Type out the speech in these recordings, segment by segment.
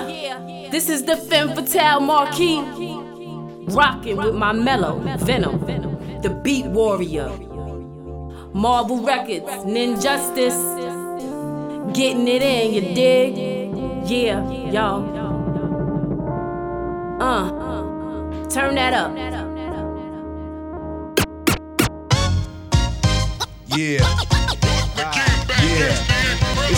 Yeah, this is the Femme Fatale marquee. Rocking with my mellow Venom, the Beat Warrior. Marvel Records, Ninjustice. Getting it in, you dig? Yeah, y'all. Uh, turn that up. Yeah. Yeah.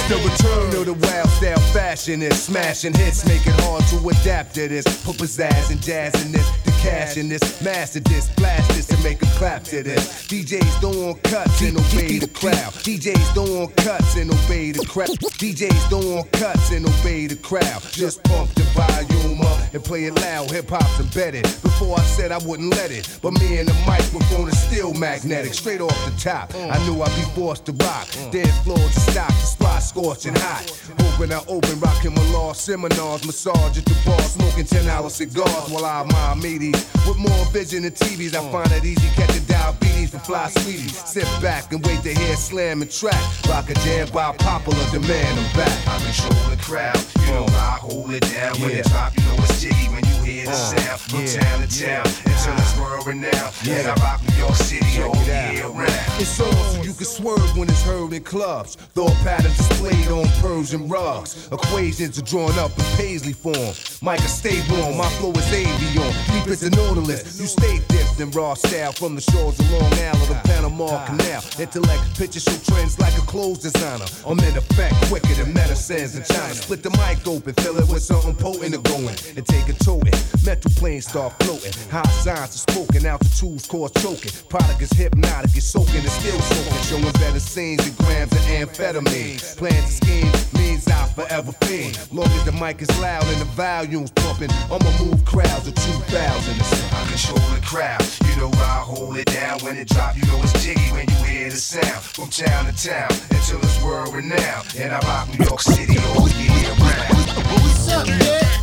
The return of the wild style fashion and smashing hits, make it hard to adapt to this. Put pizzazz and jazz in this, the cash in this, master this, blast this, and make a clap to this. DJs don't want cuts and obey the crowd. DJs don't want cuts and obey the crowd. DJs don't want cuts and obey the crowd. Just pump the volume up and play it loud. Hip hop's embedded. I said I wouldn't let it, but me and the microphone is still magnetic. Straight off the top, I knew I'd be forced to rock. Mm. Dead floor to stop, the spot scorching hot. Open I open, rocking my law seminars, massage at the bar, smoking 10 hour cigars while I mind meaties. With more vision than TVs, I find it easy catching diabetes for fly sweeties. Sit back and wait to hear slam and track. Rock a jam by popular demand, I'm back. I control the crowd, you know I hold it down. When it drop, you know it's jiggy when you hear the uh, sound. From yeah, town to town, until it's world renowned. And I rock New York City all year round. It's on so you can swerve when it's heard in clubs. Thought patterns displayed on Persian rugs. Equations are drawn up in paisley form. Micah, stay warm. My flow is avion. Deep as the Nautilus. You stay dipped in raw style from the shores of Long Island to Panama uh, Canal. Intellect picture show trends like a clothes designer. I'm in effect quicker than medicines in China. Split the mic open, fill it with something potent to go in, and take a toting. Metal planes start floating. High signs are spoken, altitudes cause choking. Product is hypnotic, it's soaking, it's still soaking. Showing better scenes than grams of amphetamine. Plans to scheme means I forever fiend. Long as the mic is loud and the volume's pumping, I'ma move crowds of 2,000. I control the crowd, you know I hold it down. When it drop, you know it's jiggy when you hear the sound. From town to town, until it's world renowned. And I rock New York City all year round. What's up, man?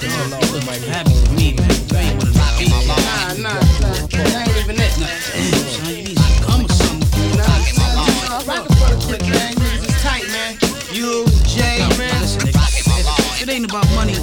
Happy for me, man. You ain't one of them. Nah, nah, nah. That ain't even it. Son, you need some gum or something. Nah, rockin' for the quick, man. Niggas is tight, man. You, Jay, man. Listen, nigga, it ain't about money,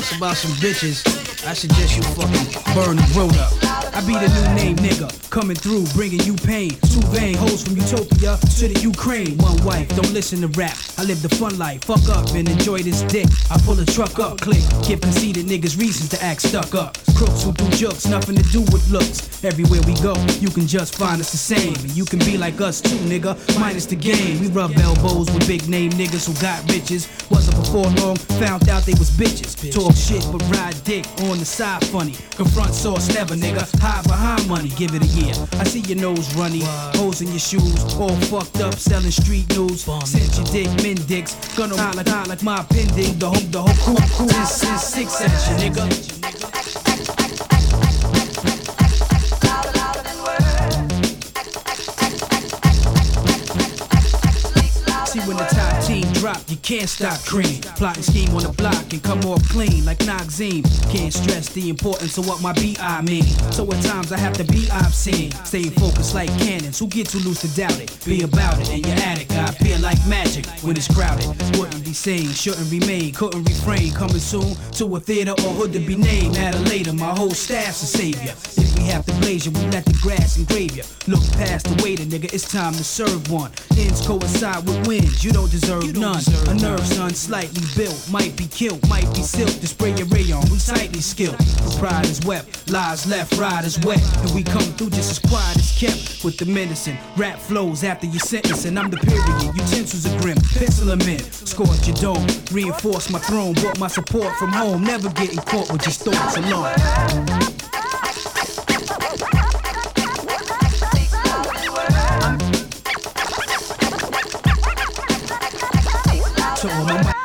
it's about some bitches. I suggest you fucking burn the road up. I be the new name nigga, coming through, bringing you pain. Two vain hoes from Utopia to the Ukraine. One wife, don't listen to rap. I live the fun life, fuck up and enjoy this dick. I pull a truck up, click, give conceited niggas reasons to act stuck up. Crooks who do jokes, nothing to do with looks. Everywhere we go, you can just find us the same. And you can be like us too, nigga, minus the game. We rub elbows with big name niggas who got riches. Wasn't before long, found out they was bitches. Talk shit but ride dick on the side funny. Confront source never, nigga. Hide behind money, give it a year. I see your nose runny, holes in your shoes, all fucked up, selling street news. Since your dick, men dicks, gonna hide like, like my pending. The whole, the whole is since six at you, nigga. You can't stop cream. Plotting scheme on the block and come off clean like Noxine. Can't stress the importance of what my BI mean. So at times I have to be obscene. Staying focused like cannons. Who get too loose to doubt it? Be about it and you're at it. When it's crowded. Wouldn't be sane, shouldn't remain, couldn't refrain. Coming soon to a theater or hood to be named. At a later, my whole staff's a savior. If we have to blaze you, we let the grass engrave you. Look past the waiter, nigga, it's time to serve one. Ends coincide with wins, you don't deserve none. A nerve, son, slightly built, might be killed, might be silk. To spray your rayon, we tightly skilled. Pride is wept, lies left, ride is wet. And we come through just as quiet as kept. With the medicine, rap flows after your sentence, and I'm the period. Utensils are grim, pencil them in. Scorch your dome, reinforced my throne, brought my support from home. Never getting caught with just thoughts alone.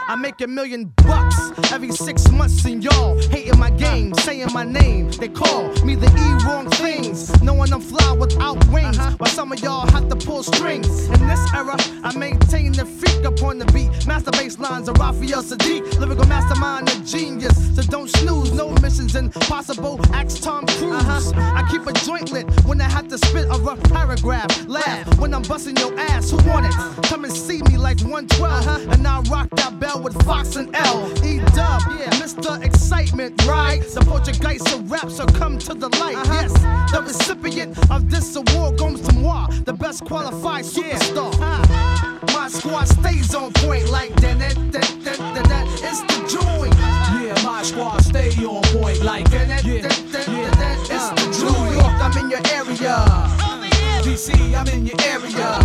I make a million bucks every six months, and y'all hating my game, saying my name. They call me the E wrong things, knowing I'm fly without wings. Uh-huh. While some of y'all have to pull strings. In this era, I maintain the freak up on the beat. Master bass lines of Raphael Saadiq, lyrical mastermind, a genius. So don't snooze, no missions impossible. Axe Tom Cruise. Uh-huh. I keep a joint lit when I have to spit a rough paragraph. Laugh when I'm busting your ass. Who want it? Uh-huh. Come and see me like 112, and I rock that bell with Fox and L. E Dub, yeah. Mr. Excitement, right? The Portuguese of rap, so come to the light. Uh-huh. Yes, the recipient of this award goes to moi, the best qualified superstar. Yeah. Uh, my squad stays on point like that, that, that, that, that, that. It's the joint. Yeah, my squad stay on point like that, that, yeah. that, that, yeah. that, that. It's the joint. New York, I'm in your area. DC, I'm in your area.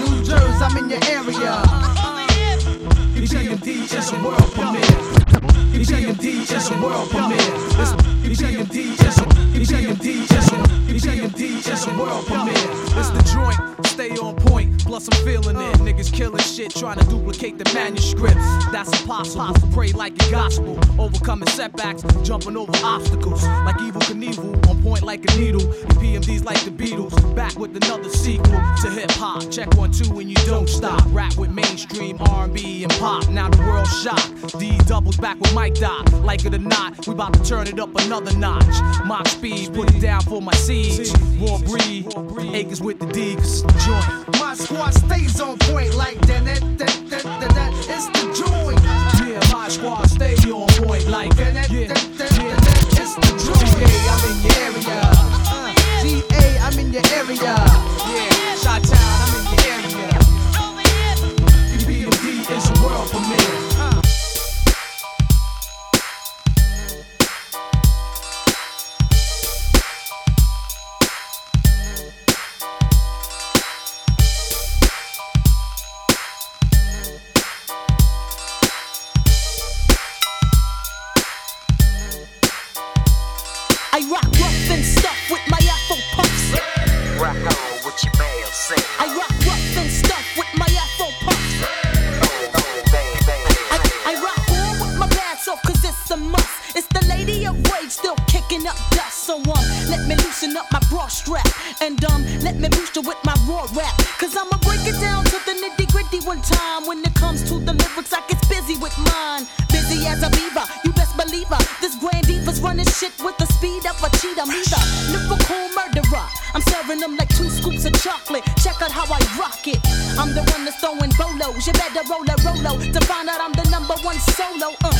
New Jersey, I'm in your area. EPMD just a world premiere. EPMD just a world premiere. EPMD just a EPMD just a EPMD just a world premiere. It's the joint, stay on point. Plus I'm feeling it. Niggas killing shit, trying to duplicate the manuscripts. That's impossible. Pray like a gospel, overcoming setbacks, jumping over obstacles. Like Evel Knievel, on point like a needle. EPMD's like the Beatles, back with another sequel to hip hop. Check one two and you don't stop. Rap with mainstream R&B and pop. Now the world shocked. D doubles back with Mike Doc. Like it or not, we about to turn it up another notch. Mock speed, put it down for my siege. Raw breed, acres with the D, cause it's the joint. My squad stays on point like that, that, that, that, that, that. It's the joint. Yeah, my squad stay on point like that, that, yeah, that, that, that, that. It's the joint. GA, I'm in your area. Uh, GA, I'm in your area. Yeah, Shot Town, I'm in your area. EPMD is a world premiere. Out how I rock it. I'm the one that's throwing bolos. You better roll a rolo to find out I'm the number one solo. Uh,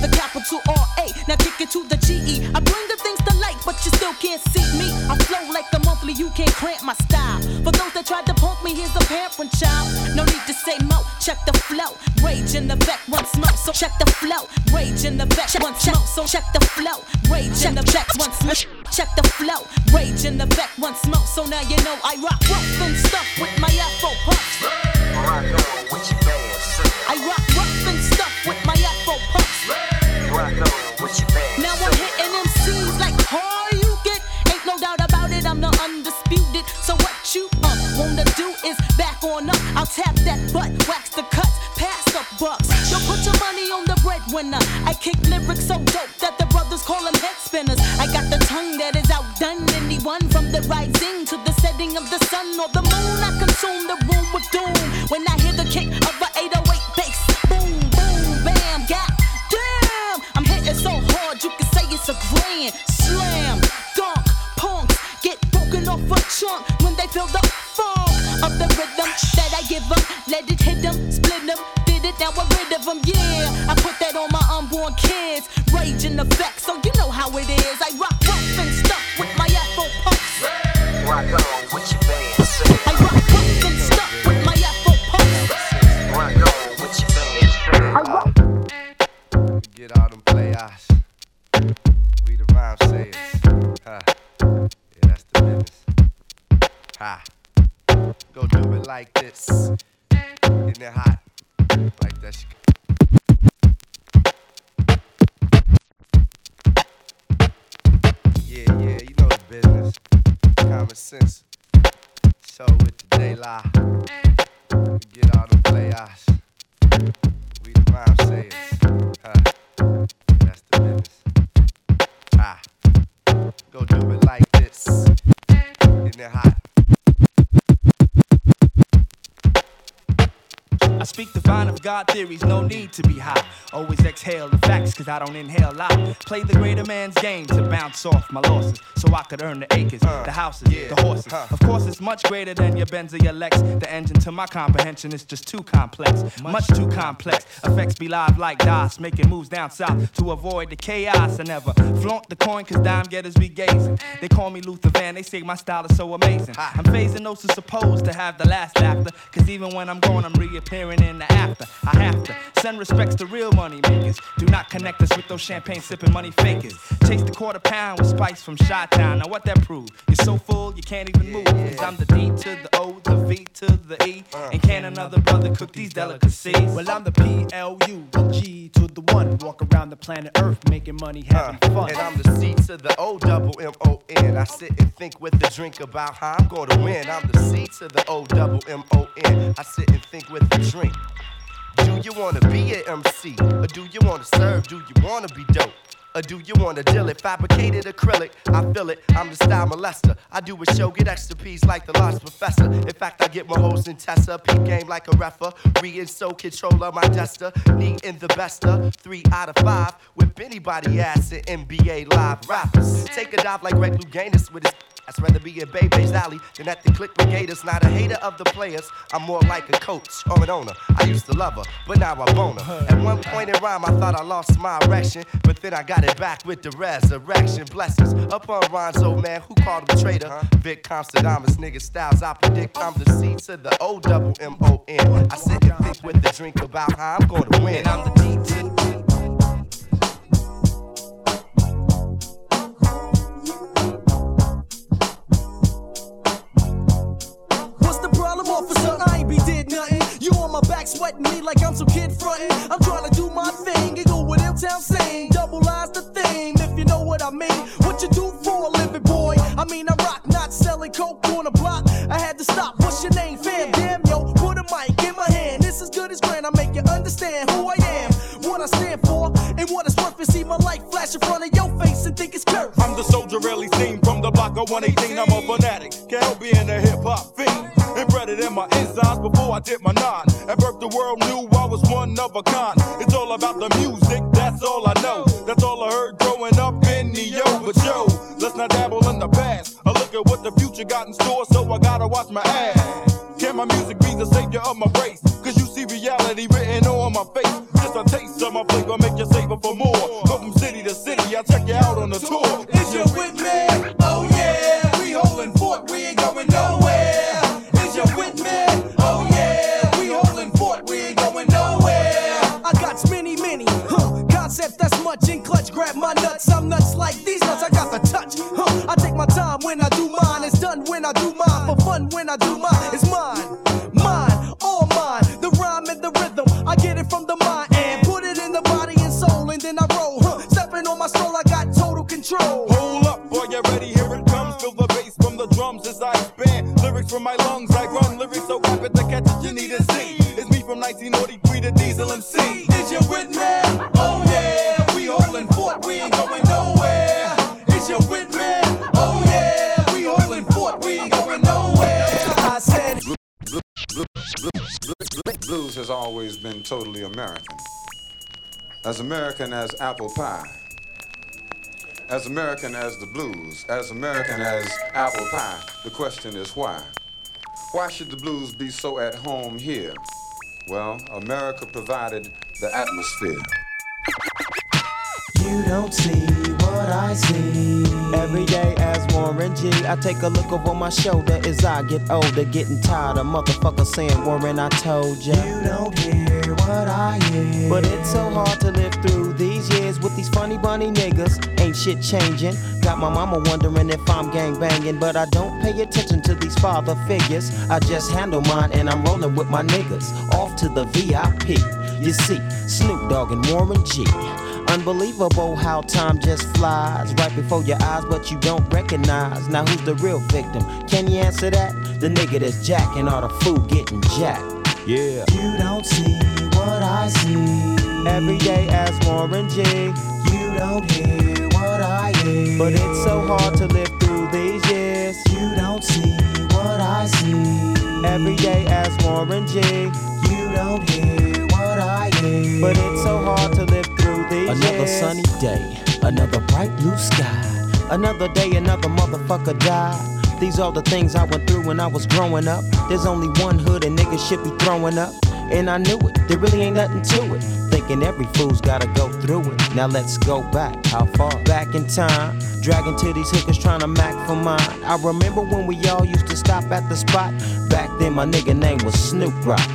the capital R A. Now kick it to the G E. I bring the things to light, but you still can't see me. I flow like the monthly, you can't cramp my style. For those that tried to punk me, here's a parent child. No need to say mo, check the flow. Rage in the back, once more, so check the flow. Rage in the back, once more, so check the flow. Rage in the back, once more. Check the flow, rage in the back once more. So now you know I rock rough and stuff with my Afro puffs. Rock on with your man. I rock rough and stuff with my Afro puffs. Rock on with your man, Now I'm hitting MCs like how you get. Ain't no doubt about it, I'm the undisputed. So what you uh, wanna do is back on up. I'll tap that butt, wax the cuts, pass the bucks. Put your money on the breadwinner. I kick lyrics so dope that the brothers call them head spinners. I got the tongue that is outdone anyone from the rising to the setting of the sun or the moon. I consume the room with doom when I hear the kick of a 808 bass. Boom, boom, bam, god damn. I'm hitting so hard you can say it's a grand slam. Dunk, punks get broken off a chunk when they feel the now I'm rid of them. Yeah, I put that on my unborn kids. Rage in effect, so you know how it is. I rock rough and stuff with my Afro puffs. Rock on with your man, say. I rock rough and stuff with my Afro puffs. Rock on with your man, say. Get all them players. We the rhyme sayers. Huh. Yeah, that's the business. Ha. Go do it like this. Getting it hot. Speak divine of God theories, no need to be high. Always exhale the facts, cause I don't inhale lie. Play the greater man's game to bounce off my losses, so I could earn the acres, uh, the houses, yeah, the horses. Of course, it's much greater than your Benz or your Lex. The engine to my comprehension is just too complex, much too complex. Effects be live like DOS, making moves down south to avoid the chaos. I never flaunt the coin, cause dime getters be gazing. They call me Luther Van, they say my style is so amazing. I'm phasing those who supposed to have the last laughter, cause even when I'm gone, I'm reappearing in the after. I have to send respects to real money makers. Do not connect us with those champagne sipping money fakers. Chase the quarter pound with spice from Shot Town. Now what that prove? You're so full you can't even move. Cause I'm the D to the O, the V to the E. And can another brother cook these delicacies? Well, I'm the P L U, the G to the one. Walk around the planet Earth making money, having fun. And I'm the C to the O double M O N. I sit and think with the drink about how I'm gonna win. I'm the C to the O double M O N. I sit and think with the drink. Do you wanna be an MC? Or do you wanna serve? Do you wanna be dope? Or do you wanna deal it? Fabricated acrylic, I feel it. I'm the style molester. I do a show, get extra P's like the lost professor. In fact, I get my hoes in Tessa. Peep game like a refer. Re so controller, my jester. Need in the bester. Three out of five. Whip anybody ass in NBA live rappers. Take a dive like Greg Louganis with his I'd rather be in Bebe's alley than at the Click Brigaders. Not a hater of the players, I'm more like a coach or an owner. I used to love her, but now I bone her. At one point in rhyme, I thought I lost my erection, but then I got it back with the resurrection. Blessings Up on Ronzo, man who called him traitor. Huh? Vic Constadamus, nigga styles, I predict I'm the C to the O double M O N. I sit and think with the drink about how I'm gonna win. And I'm the D to the What's the problem, officer? I ain't be did nothing. You on my back sweating me like I'm some kid frontin'. I'm trying to do my thing and go with Town to stop. What's your name, fam? Damn, yo, put a mic in my hand. This is good as grand. I make you understand who I am, what I stand for, and what it's worth. And see my light flash in front of your face and think it's curved. I'm the soldier really seen from the block of 118. I'm a fanatic, can't help being a hip hop fiend. Embedded in my insides before I did my nine. At birth, the world knew I was one of a kind. It's all about the music, that's all I know. That's all I heard growing up in the yo. But yo, let's not dabble in the past. I look at what the future got in store, I gotta watch my ass. Can my music be the savior of my race? Cause you see reality written on my face. Just a taste of my flavor make you savor for more. Go from city to city, I'll check you out on the tour. Is you with me? Oh yeah, we holding fort, we ain't going nowhere. Is you with me? Oh yeah, we holding fort, we ain't going nowhere. I got many, many, huh? Concept that's much in clutch. Grab my nuts, I'm nuts like these nuts. I got the touch, huh? I take my time when I do mine. It's done when I do I do always been totally American. As American as apple pie. As American as the blues. As American as apple pie. The question is why? Why should the blues be so at home here? Well, America provided the atmosphere. You don't see what I see. Every day as Warren G, I take a look over my shoulder as I get older, getting tired of motherfuckers saying, Warren, I told ya. You don't hear what I hear. But it's so hard to live through these years with these funny bunny niggas. Ain't shit changing. Got my mama wondering if I'm gang banging, but I don't pay attention to these father figures. I just handle mine and I'm rolling with my niggas. Off to the VIP. You see, Snoop Dogg and Warren G. Unbelievable how time just flies right before your eyes, but you don't recognize. Now who's the real victim? Can you answer that? The nigga that's jacking all the food getting jacked. Yeah. You don't see what I see. Every day as Warren G. You don't hear what I hear. But it's so hard to live through these years. You don't see what I see. Every day as Warren G. You don't hear what I hear. But it's so hard to live through these Another sunny day, another bright blue sky. Another day, another motherfucker die. These are the things I went through when I was growing up. There's only one hood and niggas should be throwing up. And I knew it, there really ain't nothing to it. Thinking every fool's gotta go through it. Now let's go back, how far? Back in time, dragging to these hookers trying to mac for mine. I remember when we all used to stop at the spot. Back then, my nigga name was Snoop Rock.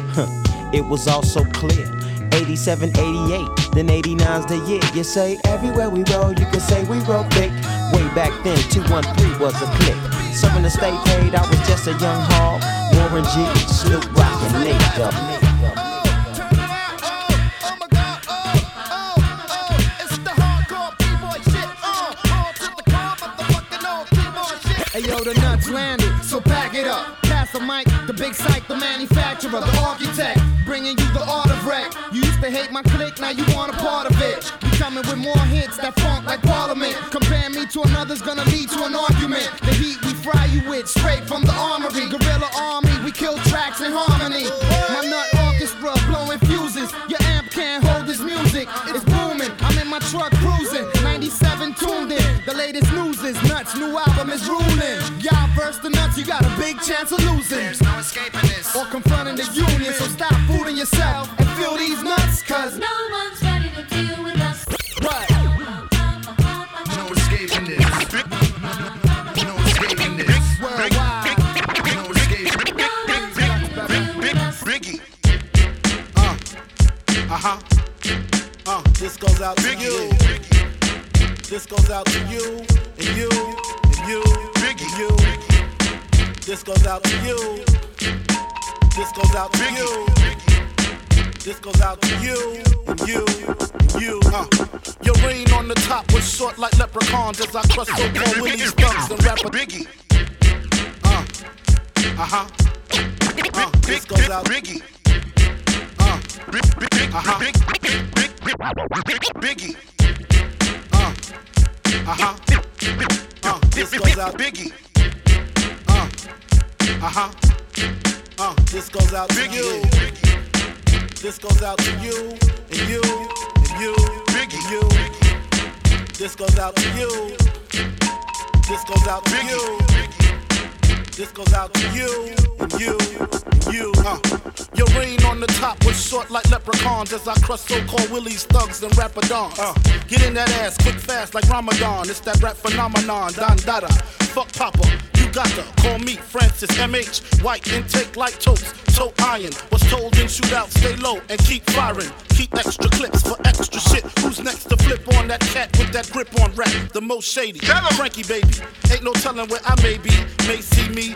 it was all so clear. 87, 88, then 89's the year. You say everywhere we roll, you can say we roll big. Way back then, 213 was a click. Serving the state paid, I was just a young hog. Warren G, Snoop Rock, and Nate Dogg. Hey yo, the nuts landed, so pack it up. The mic, the big psych, the manufacturer, the architect, bringing you the art of wreck. You used to hate my clique, now you want a part of it. We coming with more hits that funk like Parliament. Compare me to another's gonna lead to an argument. The heat we fry you with, straight from the armory. guerrilla army, we kill tracks in harmony. My nut orchestra blowing fuses. Your amp can't hold this music. It's booming. I'm in my truck cruising. 97 tuned in. The latest news is nuts. New album is ruling. Y'all verse the nuts, you got a big chance of losing. There's no escaping this. Or confronting the union. So stop fooling yourself and feel these nuts, cause no one's ready to deal with us. Right. No escaping this. No escaping this. Worldwide. No escaping Biggie. Uh, uh huh. Uh, this goes out to you. This goes out to you and you and you you. This goes out to you. This goes out to you. This goes out to you you you. Uh, your reign on the top was short like leprechauns as I crush so-called Willie's thugs and rapper Biggie. Uh, uh huh. Uh, this goes out. Biggie. Uh, uh huh. Biggie. Uh, uh huh. Uh, this goes out. Biggie. Uh, uh huh. Uh, this goes out to you. This goes out to you and you and you and you. This goes out to you. This goes out to you. This goes out to you and you and you. Uh. Your reign on the top was short like leprechauns as I crush so-called Willie's thugs and rapadons. Uh. Get in that ass quick fast like Ramadan. It's that rap phenomenon. Don Dada. Fuck Papa. You got to call me Francis MH. White intake like toast. Toe iron. Was told in shootout, stay low and keep firing. Keep extra clips for extra shit. Who's next to flip on that cat with that grip on rap? The most shady. Frankie baby. Ain't no telling where I may be. May see me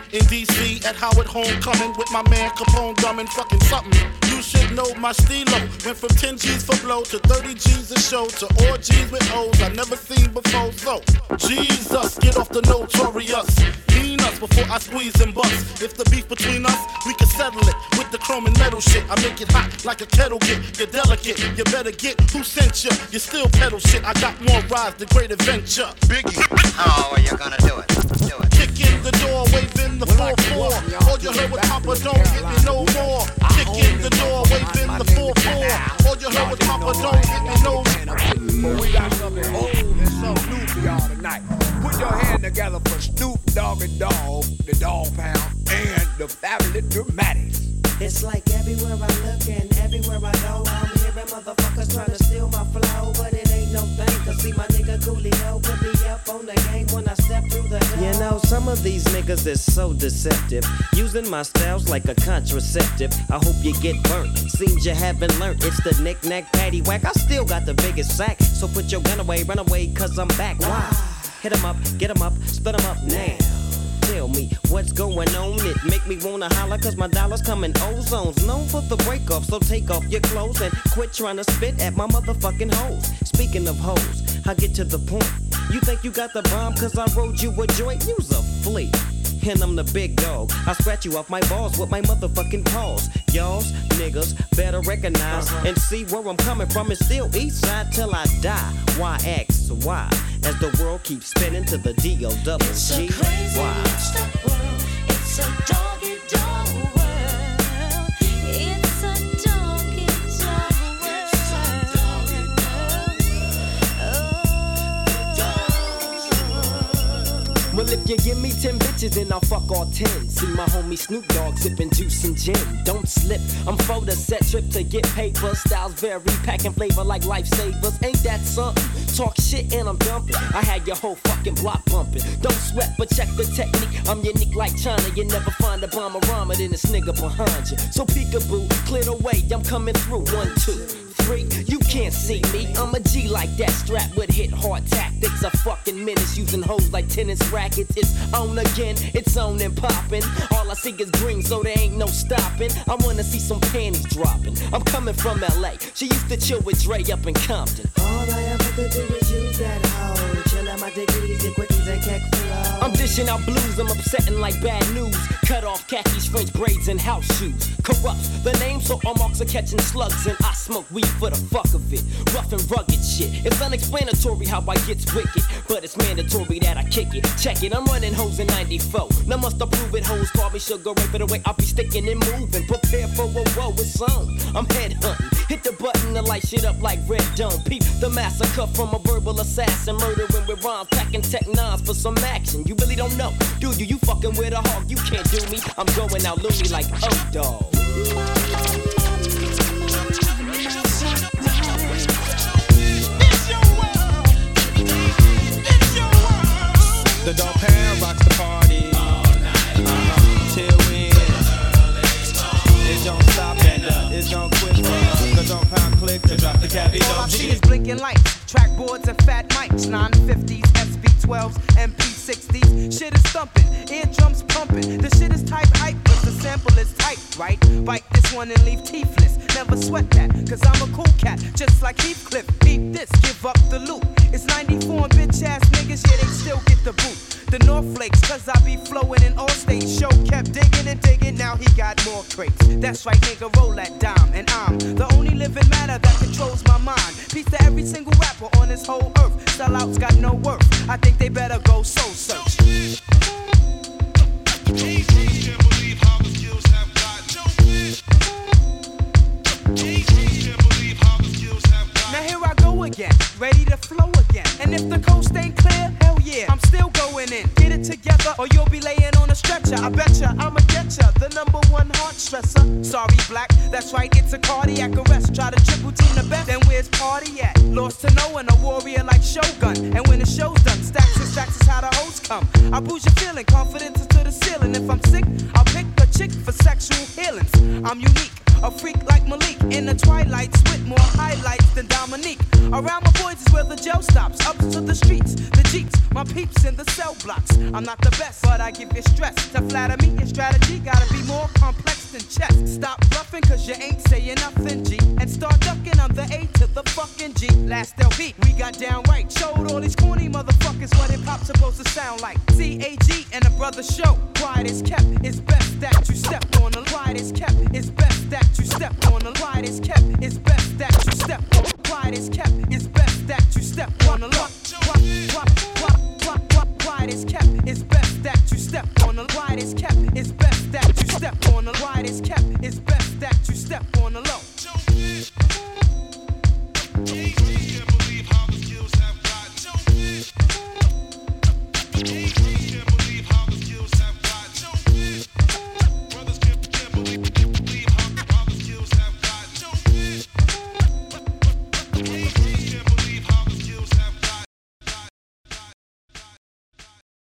at Howard Homecoming with my man Capone drumming fucking something. You should know my stilo. Went from 10 G's for blow to 30 G's a show to orgies with O's I never seen before. So, Jesus, get off the notorious. Mean us before I squeeze and bust. If the beef between us, we can settle it with the chrome and metal shit. I make it hot like a kettle get. You're delicate, you better get who sent you. You still pedal shit. I got more rides than great adventure. Biggie. how are you're gonna do it. Do it. Kick in the door, waving the 4-4. All you heard was Papa, don't hit me no more. Kick in the door, waving the 4-4. All you heard was Papa, don't hit me no more. We got something old and something new for y'all tonight. Put your hand together for Snoop Dogg and Dog, the Dog Pound, and the Fabulous Dramatics. It's like everywhere I look and everywhere I go, I'm hearing motherfuckers trying to steal see my nigga Coolio put me up on the game when I step through the door. You know, some of these niggas is so deceptive. Using my styles like a contraceptive. I hope you get burnt. Seems you haven't learned. It's the knick-knack patty whack. I still got the biggest sack. So put your gun away, run away, cause I'm back. Why? Hit 'em up, get 'em up, split 'em up now. Tell me what's going on. It make me wanna holler cause my dollars come in ozones. Known for the break off, so take off your clothes and quit trying to spit at my motherfucking hoes. Speaking of hoes, I get to the point. You think you got the bomb cause I rode you a joint? Use a flea. And I'm the big dog. I scratch you off my balls with my motherfucking paws. Y'all's niggas better recognize uh-huh. and see where I'm coming from. It's still east side till I die. Why X? Why? As the world keeps spinning to the D O double G. It's a dog world. It's a dog you give me ten bitches, then I'll fuck all ten. See my homie Snoop Dogg sipping juice and gin. Don't slip, I'm for the set trip to get paper. Styles vary, packing flavor like lifesavers. Ain't that something? Talk shit and I'm dumping. I had your whole fucking block bumping. Don't sweat, but check the technique. I'm unique like China. You never find a bomber rhymer than this nigga behind you. So peekaboo, clear the way. I'm coming through. One, two three. You can't see me. I'm a G like that, strapped with hit hard tactics. A fucking menace using hoes like tennis rackets. It's on again, it's on and popping. All I see is green, so there ain't no stopping. I wanna see some panties dropping. I'm coming from LA. She used to chill with Dre up in Compton. All I ever could do is use that hoe. I'm dishing out blues, I'm upsetting like bad news. Cut off khakis, French braids, and house shoes. Corrupt the name, so all marks are catching slugs, and I smoke weed for the fuck of it. Rough and rugged shit. It's unexplanatory how I gets wicked, but it's mandatory that I kick it. Check it, I'm running hoes in 94. Now must approve it, hoes call me sugar right for the way I be sticking and moving. Prepare for a woe, it's on. I'm head hunting. Hit the button to light shit up like red dome. Peep the massacre from a verbal assassin, murdering with rhymes, packing tech nines for some action. You really don't know, do you? You fucking with a hog, you can't do me. I'm going out loony like oh dog. The dog pound rocks the party. Uh-huh. Till we It don't stop and uh, it don't quit for. The dog pound click to drop the cat. All I see is blinking lights, boards and fat mics, 950s, SB12s, MP60s. Shit is thumping, eardrums pumping. The shit is tight, right? Bite this one and leave teethless. Never sweat that, cause I'm a cool cat, just like Heathcliff. Beat this, give up the loot. It's 94 and bitch ass niggas, yeah, they still get the boot. The North Flakes, cause I be flowing in all states. Show kept digging and digging, now he got more crates. That's right, nigga, roll that dime. And I'm the only living matter that controls my mind. Peace to every single rapper on this whole earth. Sellouts got no worth. I think they better go soul search. Again, ready to flow again. And if the coast ain't clear, hell yeah, I'm still going in. Get it together, or you'll be laying on a stretcher. I betcha I'ma get ya, the number one heart stressor. Sorry, black, that's right, it's a cardiac arrest. Try to triple team the best, then where's party at? Lost to no one, a warrior like Shogun. And when the show's done, stacks and stacks is how the hoes come. I boost your feeling, confidence is to the ceiling. If I'm sick, I'll pick a chick for sexual healings. I'm unique. A freak like Malik in the twilights with more highlights than Dominique. Around my boys is where the jail stops. Up to the streets, the jeeps, my peeps in the cell blocks. I'm not the best, but I give you stress. To flatter me, your strategy gotta be more complex than chess. Stop bluffing, cause you ain't saying nothing, G. And start ducking, I'm the A to the fucking G. Last LV, we got down right. Showed all these corny motherfuckers what hip hop's supposed to sound like. CAG and a brother show. Quiet is kept, it's best that you step on the quiet is kept, it's best that you step on the quiet is kept, it's best that you step on the quiet is kept, it's best that you step on the lock. Quiet is kept, it's best that you step on the quiet is kept, it's best that step on the quiet is kept, it's best that you step on the